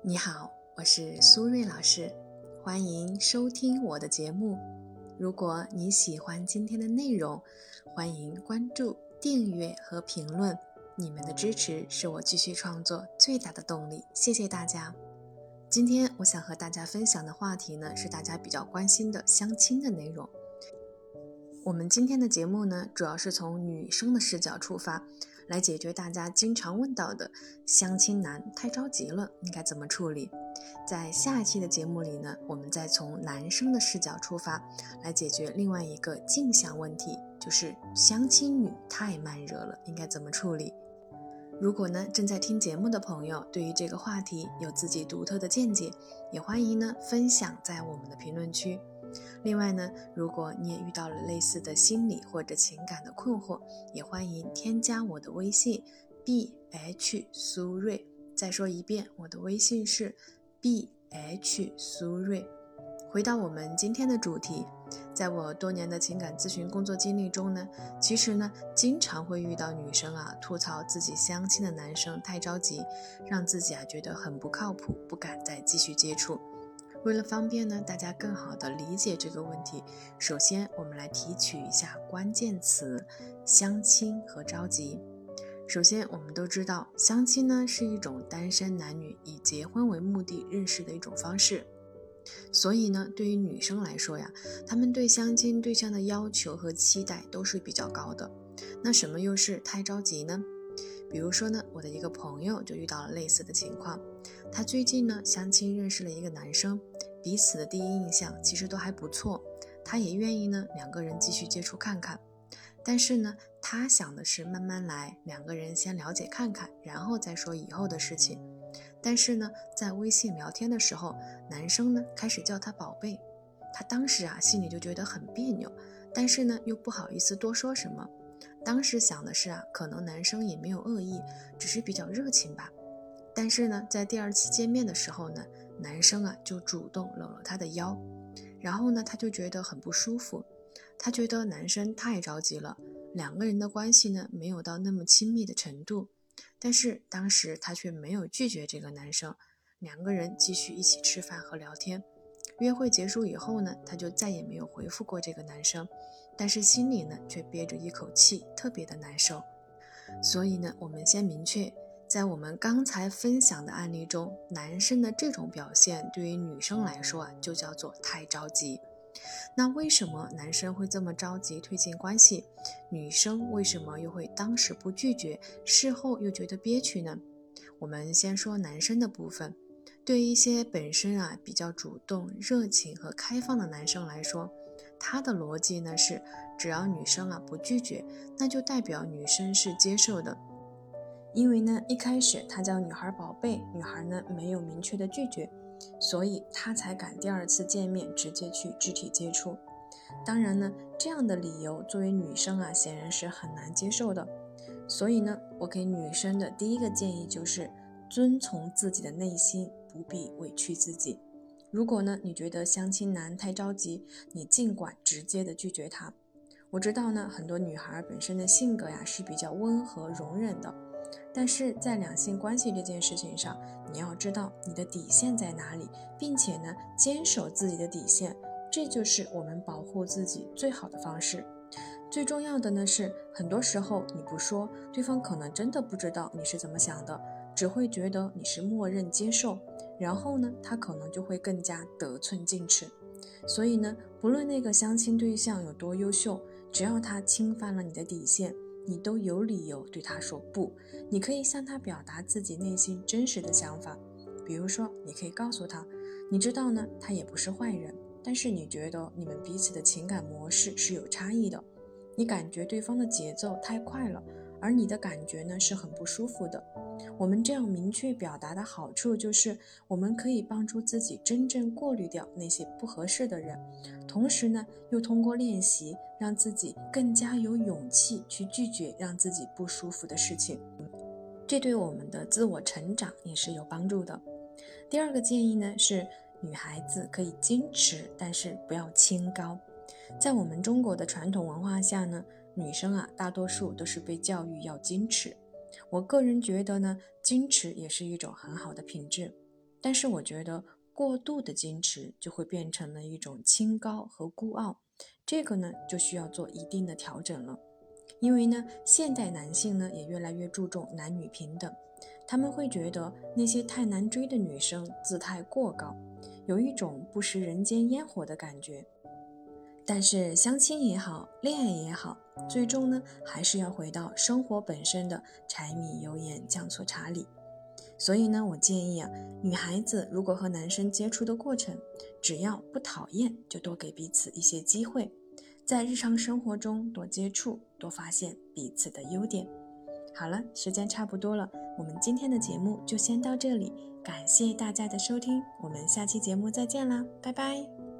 你好，我是苏瑞老师，欢迎收听我的节目。如果你喜欢今天的内容，欢迎关注、订阅和评论。你们的支持是我继续创作最大的动力，谢谢大家。今天我想和大家分享的话题呢，是大家比较关心的相亲的内容。我们今天的节目呢，主要是从女生的视角出发。来解决大家经常问到的相亲难太着急了，应该怎么处理？在下一期的节目里呢，我们再从男生的视角出发，来解决另外一个镜像问题，就是相亲女太慢热了，应该怎么处理？如果呢正在听节目的朋友对于这个话题有自己独特的见解，也欢迎呢分享在我们的评论区。另外呢，如果你也遇到了类似的心理或者情感的困惑，也欢迎添加我的微信 b h 苏瑞。再说一遍，我的微信是 b h 苏瑞。回到我们今天的主题，在我多年的情感咨询工作经历中呢，其实呢，经常会遇到女生啊吐槽自己相亲的男生太着急，让自己啊觉得很不靠谱，不敢再继续接触。为了方便呢，大家更好的理解这个问题，首先我们来提取一下关键词：相亲和着急。首先，我们都知道，相亲呢是一种单身男女以结婚为目的认识的一种方式。所以呢，对于女生来说呀，她们对相亲对象的要求和期待都是比较高的。那什么又是太着急呢？比如说呢，我的一个朋友就遇到了类似的情况。她最近呢相亲认识了一个男生，彼此的第一印象其实都还不错，她也愿意呢两个人继续接触看看。但是呢，他想的是慢慢来，两个人先了解看看，然后再说以后的事情。但是呢，在微信聊天的时候，男生呢开始叫她宝贝，她当时啊心里就觉得很别扭，但是呢又不好意思多说什么。当时想的是啊，可能男生也没有恶意，只是比较热情吧。但是呢，在第二次见面的时候呢，男生啊就主动搂了她的腰，然后呢，他就觉得很不舒服，他觉得男生太着急了，两个人的关系呢没有到那么亲密的程度。但是当时他却没有拒绝这个男生，两个人继续一起吃饭和聊天。约会结束以后呢，他就再也没有回复过这个男生。但是心里呢，却憋着一口气，特别的难受。所以呢，我们先明确，在我们刚才分享的案例中，男生的这种表现对于女生来说啊，就叫做太着急。那为什么男生会这么着急推进关系？女生为什么又会当时不拒绝，事后又觉得憋屈呢？我们先说男生的部分。对于一些本身啊比较主动、热情和开放的男生来说，他的逻辑呢是，只要女生啊不拒绝，那就代表女生是接受的。因为呢一开始他叫女孩宝贝，女孩呢没有明确的拒绝，所以他才敢第二次见面直接去肢体接触。当然呢，这样的理由作为女生啊显然是很难接受的。所以呢，我给女生的第一个建议就是遵从自己的内心，不必委屈自己。如果呢，你觉得相亲男太着急，你尽管直接的拒绝他。我知道呢，很多女孩本身的性格呀是比较温和容忍的，但是在两性关系这件事情上，你要知道你的底线在哪里，并且呢，坚守自己的底线，这就是我们保护自己最好的方式。最重要的呢是，很多时候你不说，对方可能真的不知道你是怎么想的，只会觉得你是默认接受。然后呢，他可能就会更加得寸进尺。所以呢，不论那个相亲对象有多优秀，只要他侵犯了你的底线，你都有理由对他说不。你可以向他表达自己内心真实的想法，比如说，你可以告诉他，你知道呢，他也不是坏人，但是你觉得你们彼此的情感模式是有差异的，你感觉对方的节奏太快了。而你的感觉呢是很不舒服的。我们这样明确表达的好处就是，我们可以帮助自己真正过滤掉那些不合适的人，同时呢，又通过练习让自己更加有勇气去拒绝让自己不舒服的事情。这对我们的自我成长也是有帮助的。第二个建议呢是，女孩子可以矜持，但是不要清高。在我们中国的传统文化下呢。女生啊，大多数都是被教育要矜持。我个人觉得呢，矜持也是一种很好的品质。但是我觉得过度的矜持就会变成了一种清高和孤傲，这个呢就需要做一定的调整了。因为呢，现代男性呢也越来越注重男女平等，他们会觉得那些太难追的女生姿态过高，有一种不食人间烟火的感觉。但是相亲也好，恋爱也好，最终呢还是要回到生活本身的柴米油盐酱醋茶里。所以呢，我建议啊，女孩子如果和男生接触的过程，只要不讨厌，就多给彼此一些机会，在日常生活中多接触，多发现彼此的优点。好了，时间差不多了，我们今天的节目就先到这里，感谢大家的收听，我们下期节目再见啦，拜拜。